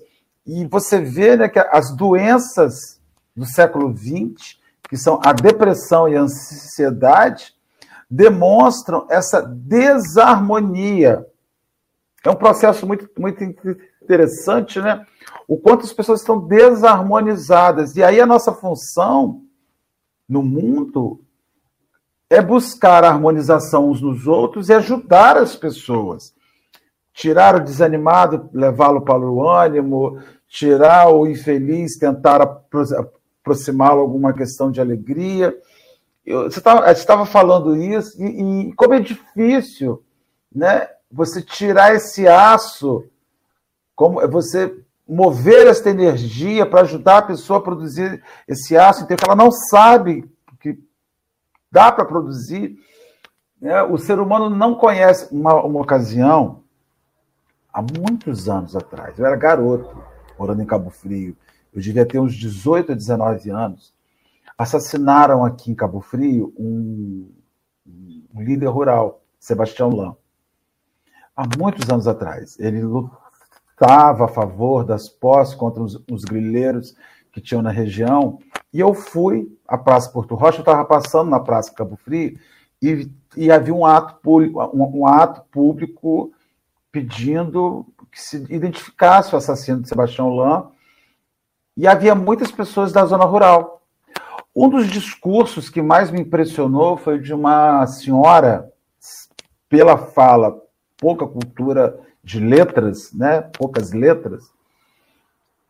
E você vê né, que as doenças do século XX, que são a depressão e a ansiedade, demonstram essa desarmonia. É um processo muito, muito interessante, né? O quanto as pessoas estão desarmonizadas. E aí a nossa função no mundo é buscar a harmonização uns nos outros e ajudar as pessoas. Tirar o desanimado, levá-lo para o ânimo, tirar o infeliz, tentar aproximá-lo alguma questão de alegria. Eu, você estava falando isso, e, e, como é difícil né, você tirar esse aço, como você mover esta energia para ajudar a pessoa a produzir esse aço, então ela não sabe que dá para produzir. Né? O ser humano não conhece uma, uma ocasião, há muitos anos atrás, eu era garoto, morando em Cabo Frio, eu devia ter uns 18 a 19 anos, assassinaram aqui em Cabo Frio um, um líder rural, Sebastião Lã. Há muitos anos atrás. Ele lutava a favor das posses contra os, os grileiros que tinham na região, e eu fui à Praça Porto Rocha, eu estava passando na Praça Cabo Frio, e, e havia um ato, um, um ato público pedindo que se identificasse o assassino de Sebastião Lã, e havia muitas pessoas da zona rural. Um dos discursos que mais me impressionou foi de uma senhora, pela fala, pouca cultura de letras, né? poucas letras.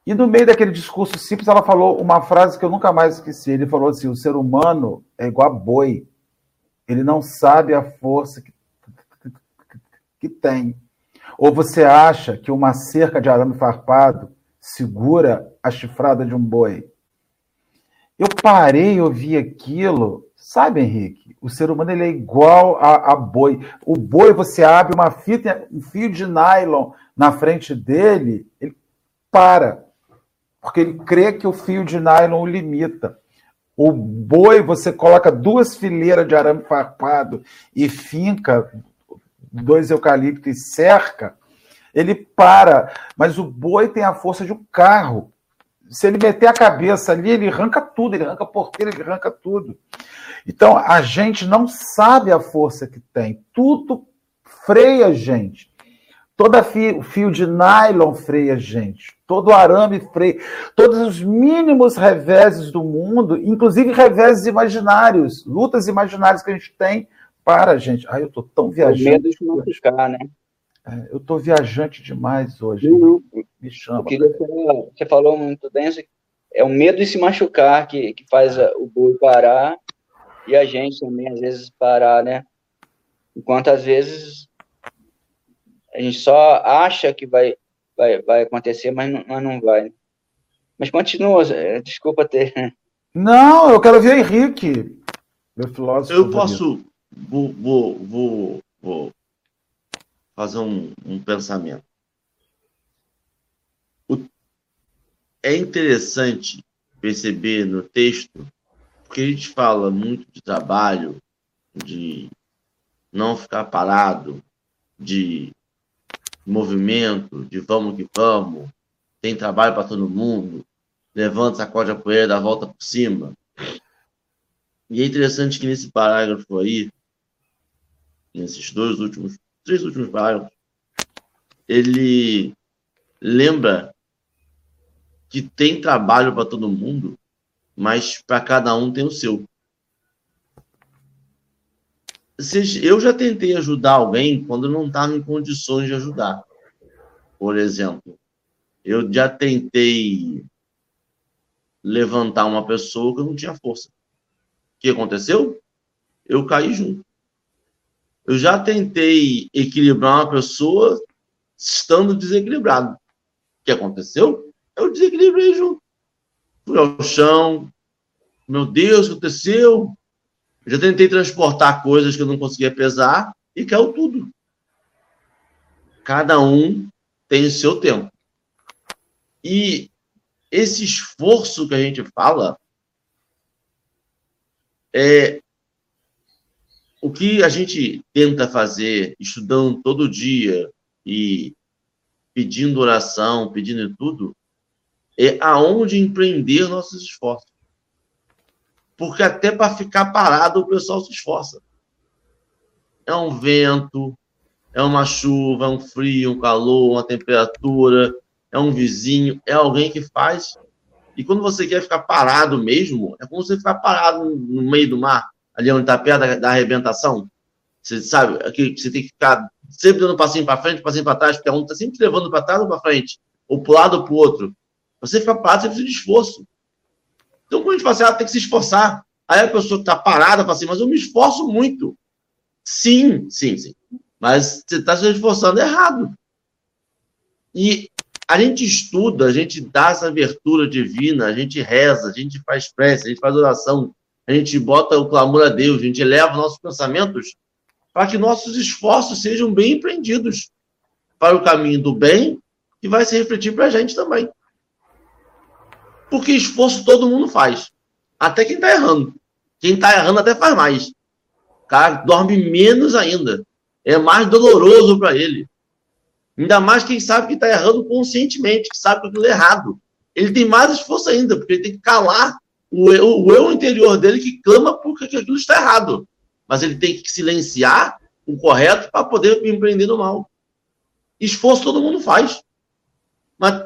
E no meio daquele discurso simples, ela falou uma frase que eu nunca mais esqueci. Ele falou assim: o ser humano é igual a boi. Ele não sabe a força que, que tem. Ou você acha que uma cerca de arame farpado segura a chifrada de um boi. Eu parei e ouvi aquilo. Sabe, Henrique, o ser humano ele é igual a, a, boi. O boi, você abre uma fita, um fio de nylon na frente dele, ele para. Porque ele crê que o fio de nylon o limita. O boi, você coloca duas fileiras de arame farpado e finca dois eucaliptos e cerca, ele para. Mas o boi tem a força de um carro. Se ele meter a cabeça ali, ele arranca tudo, ele arranca a porteira, ele arranca tudo. Então, a gente não sabe a força que tem. Tudo freia a gente. Todo fio, fio de nylon freia a gente. Todo arame freia. Todos os mínimos reveses do mundo, inclusive reveses imaginários, lutas imaginárias que a gente tem para gente. Ai, eu estou tão viajando. O medo de não ficar, né? É, eu estou viajante demais hoje. Não, Me chama. Queria, você falou muito bem, é o medo de se machucar que, que faz o boi parar e a gente também, às vezes, parar, né? Enquanto, às vezes, a gente só acha que vai, vai, vai acontecer, mas não, mas não vai. Mas continua, desculpa ter... Não, eu quero ver Henrique, meu filósofo. Eu posso... Vou, vou, vou, vou fazer um, um pensamento. O, é interessante perceber no texto, porque a gente fala muito de trabalho, de não ficar parado, de movimento, de vamos que vamos, tem trabalho para todo mundo, levanta, sacode a poeira, dá a volta por cima. E é interessante que nesse parágrafo aí, nesses dois últimos, três últimos parágrafos, ele lembra que tem trabalho para todo mundo, mas para cada um tem o seu. Eu já tentei ajudar alguém quando não estava em condições de ajudar. Por exemplo, eu já tentei levantar uma pessoa que não tinha força. O que aconteceu? Eu caí junto. Eu já tentei equilibrar uma pessoa estando desequilibrado. O que aconteceu? Eu desequilibrei junto. Fui ao chão. Meu Deus, aconteceu? Eu já tentei transportar coisas que eu não conseguia pesar e caiu tudo. Cada um tem o seu tempo. E esse esforço que a gente fala é o que a gente tenta fazer, estudando todo dia e pedindo oração, pedindo tudo, é aonde empreender nossos esforços. Porque até para ficar parado o pessoal se esforça. É um vento, é uma chuva, é um frio, um calor, uma temperatura, é um vizinho, é alguém que faz. E quando você quer ficar parado mesmo, é como você ficar parado no meio do mar, ali onde está perto da, da arrebentação. Você sabe, aqui, você tem que ficar sempre dando um passinho para frente, um passinho para trás, porque um está sempre levando para trás ou para frente, ou para o lado ou para o outro. Você fica parado, você precisa de esforço. Então, quando a gente fala assim, ah, tem que se esforçar, aí a pessoa está parada fala assim, mas eu me esforço muito. Sim, sim, sim. Mas você está se esforçando errado. E a gente estuda, a gente dá essa abertura divina, a gente reza, a gente faz prece, a gente faz oração, a gente bota o clamor a Deus, a gente eleva nossos pensamentos para que nossos esforços sejam bem empreendidos para o caminho do bem e vai se refletir para a gente também. Porque esforço todo mundo faz. Até quem está errando. Quem está errando até faz mais. O cara dorme menos ainda é mais doloroso para ele. Ainda mais quem sabe que está errando conscientemente, que sabe que aquilo é errado. Ele tem mais esforço ainda, porque ele tem que calar o eu, o eu interior dele que clama porque aquilo está errado. Mas ele tem que silenciar o correto para poder empreender no mal. Esforço todo mundo faz. Mas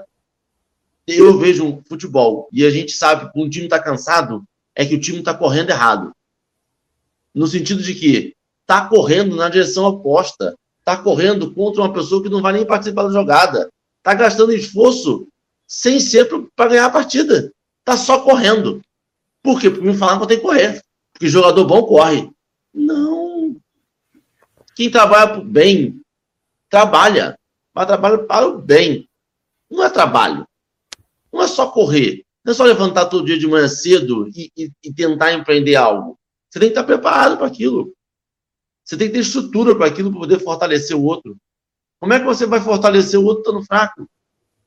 eu vejo um futebol e a gente sabe que um time está cansado, é que o time está correndo errado. No sentido de que está correndo na direção oposta, está correndo contra uma pessoa que não vai nem participar da jogada, está gastando esforço sem ser para ganhar a partida, está só correndo. Por quê? Porque me falaram que eu tenho que correr, porque jogador bom corre. Não. Quem trabalha para o bem, trabalha, mas trabalha para o bem. Não é trabalho. Não é só correr. Não é só levantar todo dia de manhã cedo e, e, e tentar empreender algo. Você tem que estar preparado para aquilo. Você tem que ter estrutura para aquilo para poder fortalecer o outro. Como é que você vai fortalecer o outro estando fraco?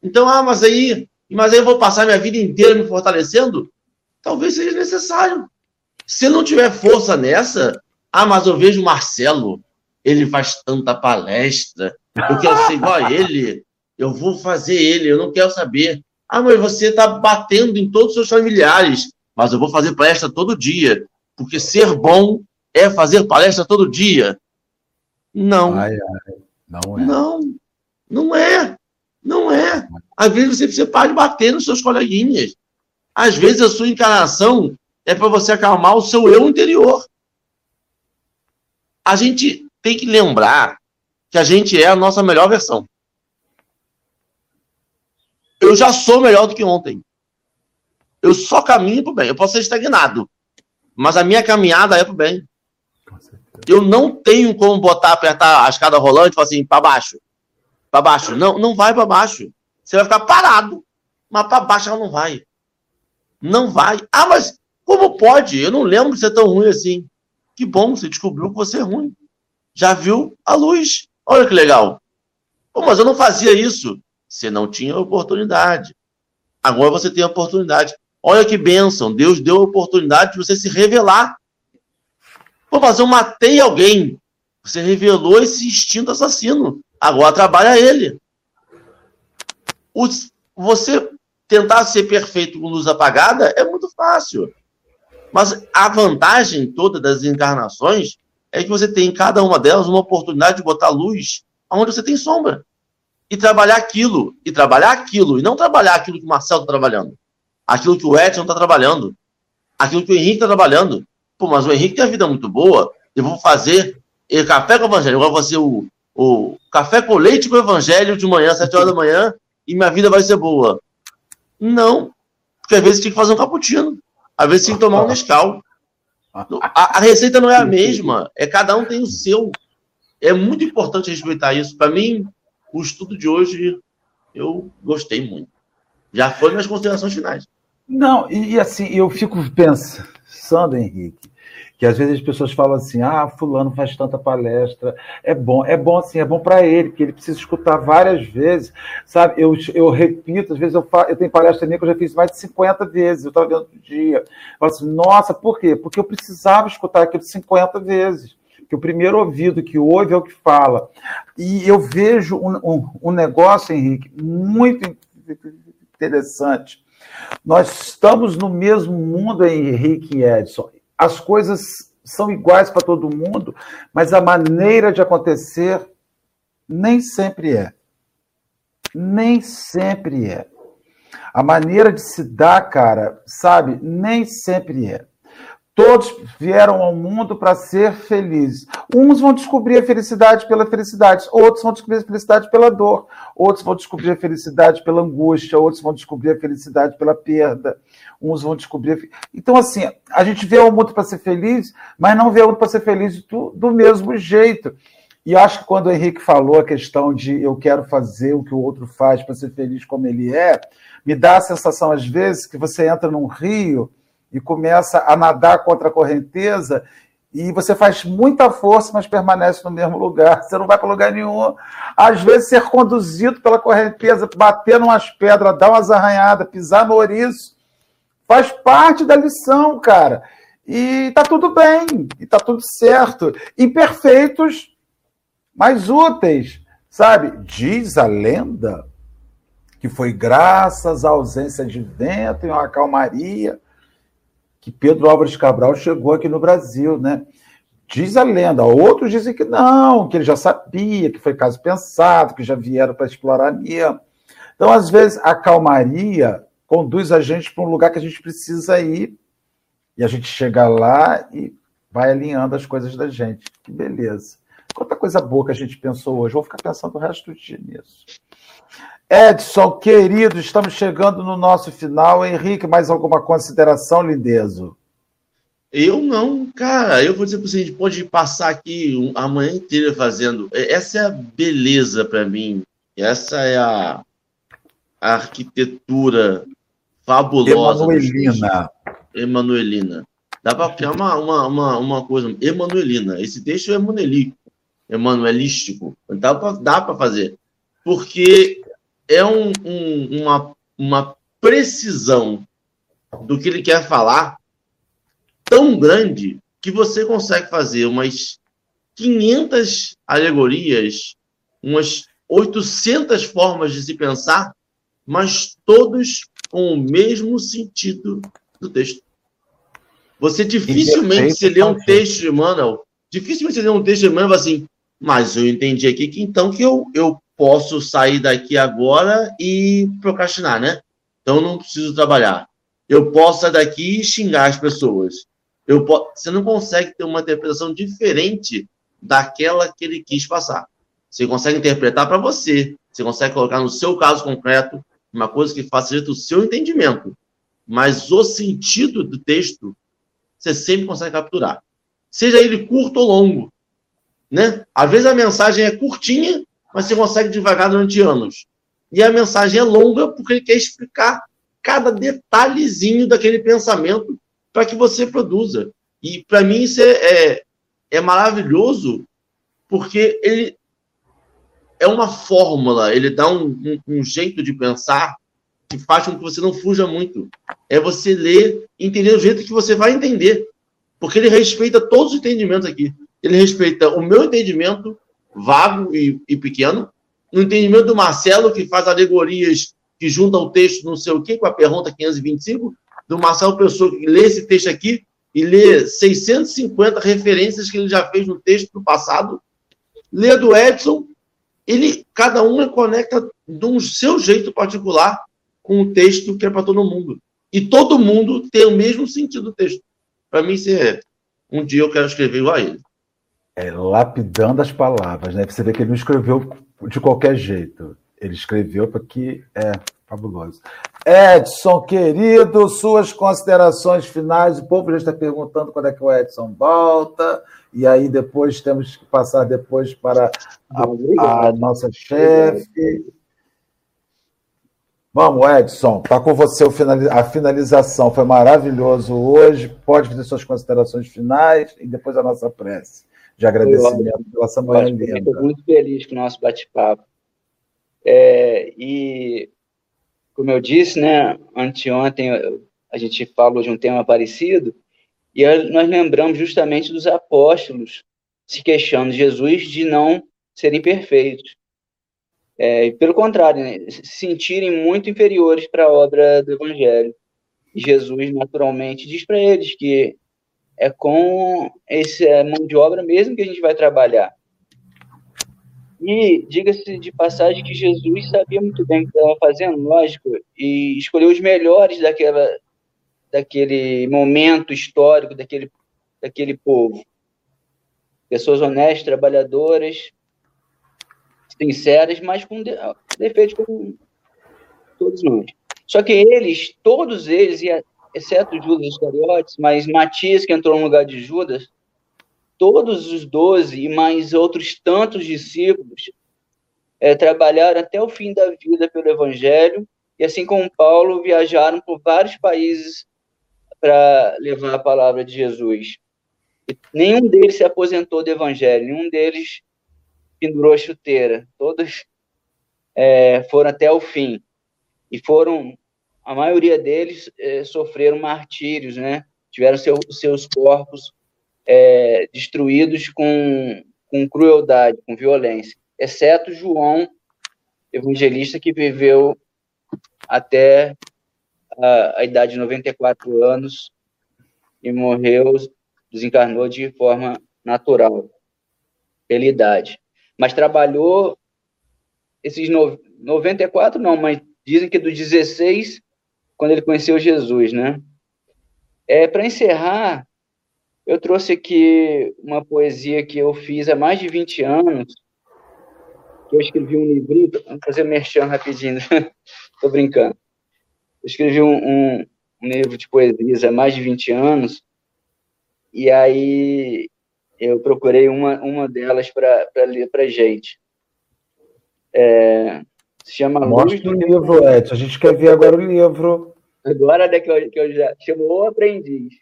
Então, ah, mas aí, mas aí eu vou passar minha vida inteira me fortalecendo? Talvez seja necessário. Se não tiver força nessa, ah, mas eu vejo o Marcelo, ele faz tanta palestra, eu quero ser igual a ele, eu vou fazer ele, eu não quero saber. Ah, mas você está batendo em todos os seus familiares, mas eu vou fazer palestra todo dia, porque ser bom é fazer palestra todo dia? Não. Ai, ai. Não é. Não, não é. Não é. Às vezes você, você para de bater nos seus coleguinhas. Às vezes a sua encarnação é para você acalmar o seu eu interior. A gente tem que lembrar que a gente é a nossa melhor versão. Eu já sou melhor do que ontem. Eu só caminho para o bem. Eu posso ser estagnado, mas a minha caminhada é para o bem. Eu não tenho como botar, apertar a escada rolante e falar assim, para baixo. Para baixo. Não, não vai para baixo. Você vai ficar parado. Mas para baixo ela não vai. Não vai. Ah, mas como pode? Eu não lembro de ser tão ruim assim. Que bom, você descobriu que você é ruim. Já viu a luz. Olha que legal. Pô, mas eu não fazia isso. Você não tinha oportunidade. Agora você tem a oportunidade. Olha que bênção. Deus deu a oportunidade de você se revelar. Pô, mas eu matei alguém. Você revelou esse instinto assassino. Agora trabalha ele. você tentar ser perfeito com luz apagada é muito fácil. Mas a vantagem toda das encarnações é que você tem em cada uma delas uma oportunidade de botar luz onde você tem sombra. E trabalhar aquilo, e trabalhar aquilo, e não trabalhar aquilo que o Marcelo está trabalhando, aquilo que o Edson está trabalhando, aquilo que o Henrique está trabalhando. Pô, mas o Henrique tem a vida muito boa, eu vou fazer café com o evangelho, eu vou fazer o, o café com leite com o evangelho de manhã, sete horas da manhã, e minha vida vai ser boa. Não, porque às vezes tem que fazer um cappuccino, às vezes tem que tomar um Nescau. A, a receita não é a mesma, é cada um tem o seu. É muito importante respeitar isso. Para mim, o estudo de hoje, eu gostei muito. Já foi minhas considerações finais. Não, e assim, eu fico pensando, Henrique, que às vezes as pessoas falam assim: ah, fulano faz tanta palestra, é bom, é bom assim, é bom para ele, porque ele precisa escutar várias vezes, sabe? Eu, eu repito, às vezes eu, falo, eu tenho palestra minha que eu já fiz mais de 50 vezes, eu estava vendo outro dia. Eu falo assim, nossa, por quê? Porque eu precisava escutar aquilo 50 vezes. Que o primeiro ouvido que ouve é o que fala. E eu vejo um, um, um negócio, Henrique, muito interessante. Nós estamos no mesmo mundo, Henrique e Edson as coisas são iguais para todo mundo, mas a maneira de acontecer nem sempre é. Nem sempre é. A maneira de se dar, cara, sabe, nem sempre é. Todos vieram ao mundo para ser felizes. Uns vão descobrir a felicidade pela felicidade, outros vão descobrir a felicidade pela dor, outros vão descobrir a felicidade pela angústia, outros vão descobrir a felicidade pela perda, uns vão descobrir. Então, assim, a gente vê o mundo para ser feliz, mas não vê o mundo para ser feliz do, do mesmo jeito. E acho que quando o Henrique falou a questão de eu quero fazer o que o outro faz para ser feliz como ele é, me dá a sensação, às vezes, que você entra num rio e começa a nadar contra a correnteza e você faz muita força, mas permanece no mesmo lugar. Você não vai para lugar nenhum. Às vezes, ser conduzido pela correnteza, bater umas pedras, dar umas arranhadas, pisar no ouriço, faz parte da lição, cara. E tá tudo bem, e tá tudo certo. Imperfeitos, mas úteis, sabe? Diz a lenda que foi graças à ausência de vento e uma calmaria que Pedro Álvares Cabral chegou aqui no Brasil, né? Diz a lenda, outros dizem que não, que ele já sabia, que foi caso pensado, que já vieram para explorar mesmo. Então, às vezes, a calmaria conduz a gente para um lugar que a gente precisa ir, e a gente chega lá e vai alinhando as coisas da gente. Que beleza. Quanta coisa boa que a gente pensou hoje. Vou ficar pensando o resto do dia nisso. Edson, querido, estamos chegando no nosso final. Henrique, mais alguma consideração, lindezo? Eu não, cara. Eu vou dizer para você, a gente pode passar aqui a manhã inteira fazendo. Essa é a beleza para mim. Essa é a, a arquitetura fabulosa. Emanuelina. Emanuelina. Dá para criar uma, uma, uma, uma coisa. Emanuelina. Esse texto é emanuelico, emanuelístico. Dá para fazer. Porque é um, um, uma, uma precisão do que ele quer falar tão grande que você consegue fazer umas 500 alegorias, umas 800 formas de se pensar, mas todos com o mesmo sentido do texto. Você dificilmente se lê um texto de Emmanuel, dificilmente você lê um texto de Emmanuel assim, mas eu entendi aqui que então que eu, eu posso sair daqui agora e procrastinar, né? Então não preciso trabalhar. Eu posso sair daqui e xingar as pessoas. Eu posso... Você não consegue ter uma interpretação diferente daquela que ele quis passar. Você consegue interpretar para você. Você consegue colocar no seu caso concreto uma coisa que facilita o seu entendimento. Mas o sentido do texto você sempre consegue capturar. Seja ele curto ou longo. Né? Às vezes a mensagem é curtinha, mas você consegue devagar durante anos. E a mensagem é longa porque ele quer explicar cada detalhezinho daquele pensamento para que você produza. E para mim isso é, é, é, maravilhoso porque ele é uma fórmula, ele dá um, um, um jeito de pensar que faz com que você não fuja muito. É você ler entender do jeito que você vai entender. Porque ele respeita todos os entendimentos aqui. Ele respeita o meu entendimento, vago e, e pequeno, no entendimento do Marcelo, que faz alegorias que juntam o texto não sei o quê, com a pergunta 525, do Marcelo Pessoa, que lê esse texto aqui e lê 650 referências que ele já fez no texto do passado. Lê do Edson, ele, cada um conecta de um seu jeito particular com o texto que é para todo mundo. E todo mundo tem o mesmo sentido do texto. Para mim, isso é. Um dia eu quero escrever igual a ele. É lapidando as palavras, né? Você vê que ele não escreveu de qualquer jeito. Ele escreveu porque é fabuloso. Edson, querido, suas considerações finais. O povo já está perguntando quando é que o Edson volta. E aí depois temos que passar depois para a, a nossa chefe. Vamos, Edson, está com você a finalização. Foi maravilhoso hoje. Pode fazer suas considerações finais e depois a nossa prece de agradecimento pela essa manhã linda. Estou muito feliz com o nosso bate-papo. É, e, como eu disse, né, anteontem a gente falou de um tema parecido, e nós lembramos justamente dos apóstolos se queixando de Jesus de não serem perfeitos. É, pelo contrário, né, se sentirem muito inferiores para a obra do Evangelho. Jesus, naturalmente, diz para eles que é com essa é, mão de obra mesmo que a gente vai trabalhar. E diga-se de passagem que Jesus sabia muito bem o que estava fazendo, lógico, e escolheu os melhores daquela, daquele momento histórico, daquele, daquele povo. Pessoas honestas, trabalhadoras, sinceras, mas com defeitos como todos nós. Só que eles, todos eles, exceto Judas Iscariotes, mas Matias, que entrou no lugar de Judas, todos os doze e mais outros tantos discípulos é, trabalharam até o fim da vida pelo Evangelho, e assim como Paulo, viajaram por vários países para levar a palavra de Jesus. E nenhum deles se aposentou do Evangelho, nenhum deles pendurou a chuteira. Todos é, foram até o fim. E foram, a maioria deles é, sofreram martírios, né? Tiveram seu, seus corpos é, destruídos com, com crueldade, com violência. Exceto João, evangelista, que viveu até a, a idade de 94 anos e morreu, desencarnou de forma natural, pela idade mas trabalhou esses no, 94 não, mas dizem que dos 16 quando ele conheceu Jesus, né? É para encerrar, eu trouxe aqui uma poesia que eu fiz há mais de 20 anos, que eu escrevi um livrinho, vou fazer merchan rapidinho, tô brincando. Eu escrevi um, um, um livro de poesias há mais de 20 anos, e aí eu procurei uma, uma delas para ler para gente. É, se chama Mostra o livro, Edson. A gente quer ver agora o livro. Agora né, que, eu, que eu já chamou o aprendiz.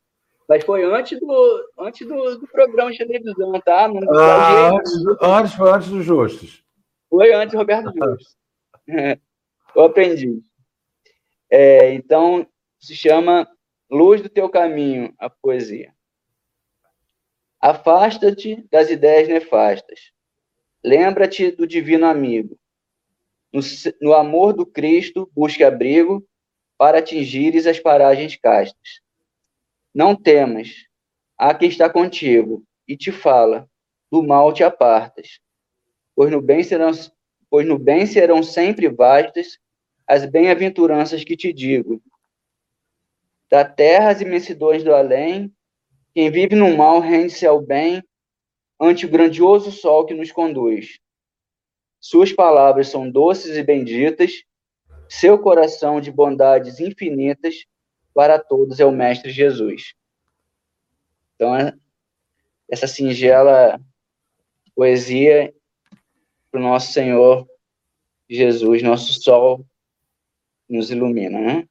Mas foi antes do, antes do, do programa de televisão, tá? Não, ah, antes, antes, foi antes do Justus. Foi antes do Roberto Justus. o aprendiz. É, então, se chama Luz do Teu Caminho, a poesia. Afasta-te das ideias nefastas. Lembra-te do divino amigo. No, no, amor do Cristo, busque abrigo para atingires as paragens castas. Não temas, há quem está contigo e te fala, do mal te apartas. Pois no bem serão, pois no bem serão sempre vastas as bem-aventuranças que te digo. Da terra as imensidões do além, quem vive no mal rende-se ao bem ante o grandioso sol que nos conduz. Suas palavras são doces e benditas, seu coração de bondades infinitas para todos é o Mestre Jesus. Então, é essa singela poesia para o nosso Senhor Jesus, nosso sol, nos ilumina, né?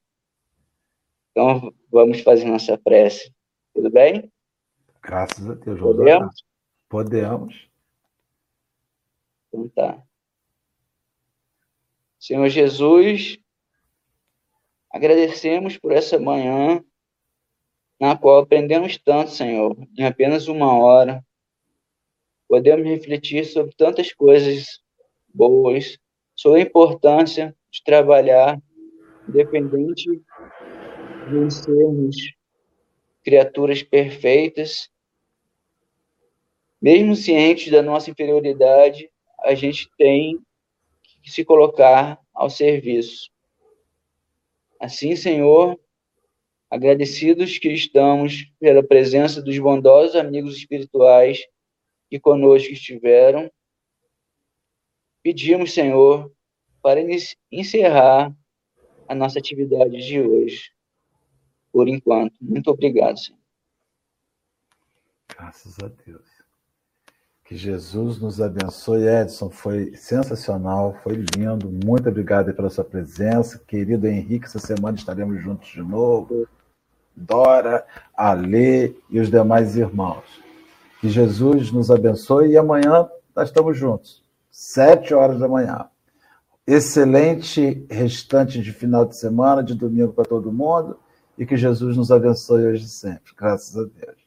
Então, vamos fazer nossa prece. Tudo bem? Graças a Deus. Podemos? Podemos. Então tá. Senhor Jesus, agradecemos por essa manhã na qual aprendemos tanto, Senhor, em apenas uma hora. Podemos refletir sobre tantas coisas boas, sobre a importância de trabalhar, independente de sermos criaturas perfeitas, mesmo cientes da nossa inferioridade, a gente tem que se colocar ao serviço. Assim, Senhor, agradecidos que estamos pela presença dos bondosos amigos espirituais que conosco estiveram, pedimos, Senhor, para encerrar a nossa atividade de hoje. Por enquanto. Muito obrigado, Senhor. Graças a Deus. Que Jesus nos abençoe. Edson, foi sensacional, foi lindo. Muito obrigado pela sua presença. Querido Henrique, essa semana estaremos juntos de novo. Dora, Alê e os demais irmãos. Que Jesus nos abençoe e amanhã nós estamos juntos, sete horas da manhã. Excelente restante de final de semana, de domingo para todo mundo e que Jesus nos abençoe hoje e sempre. Graças a Deus.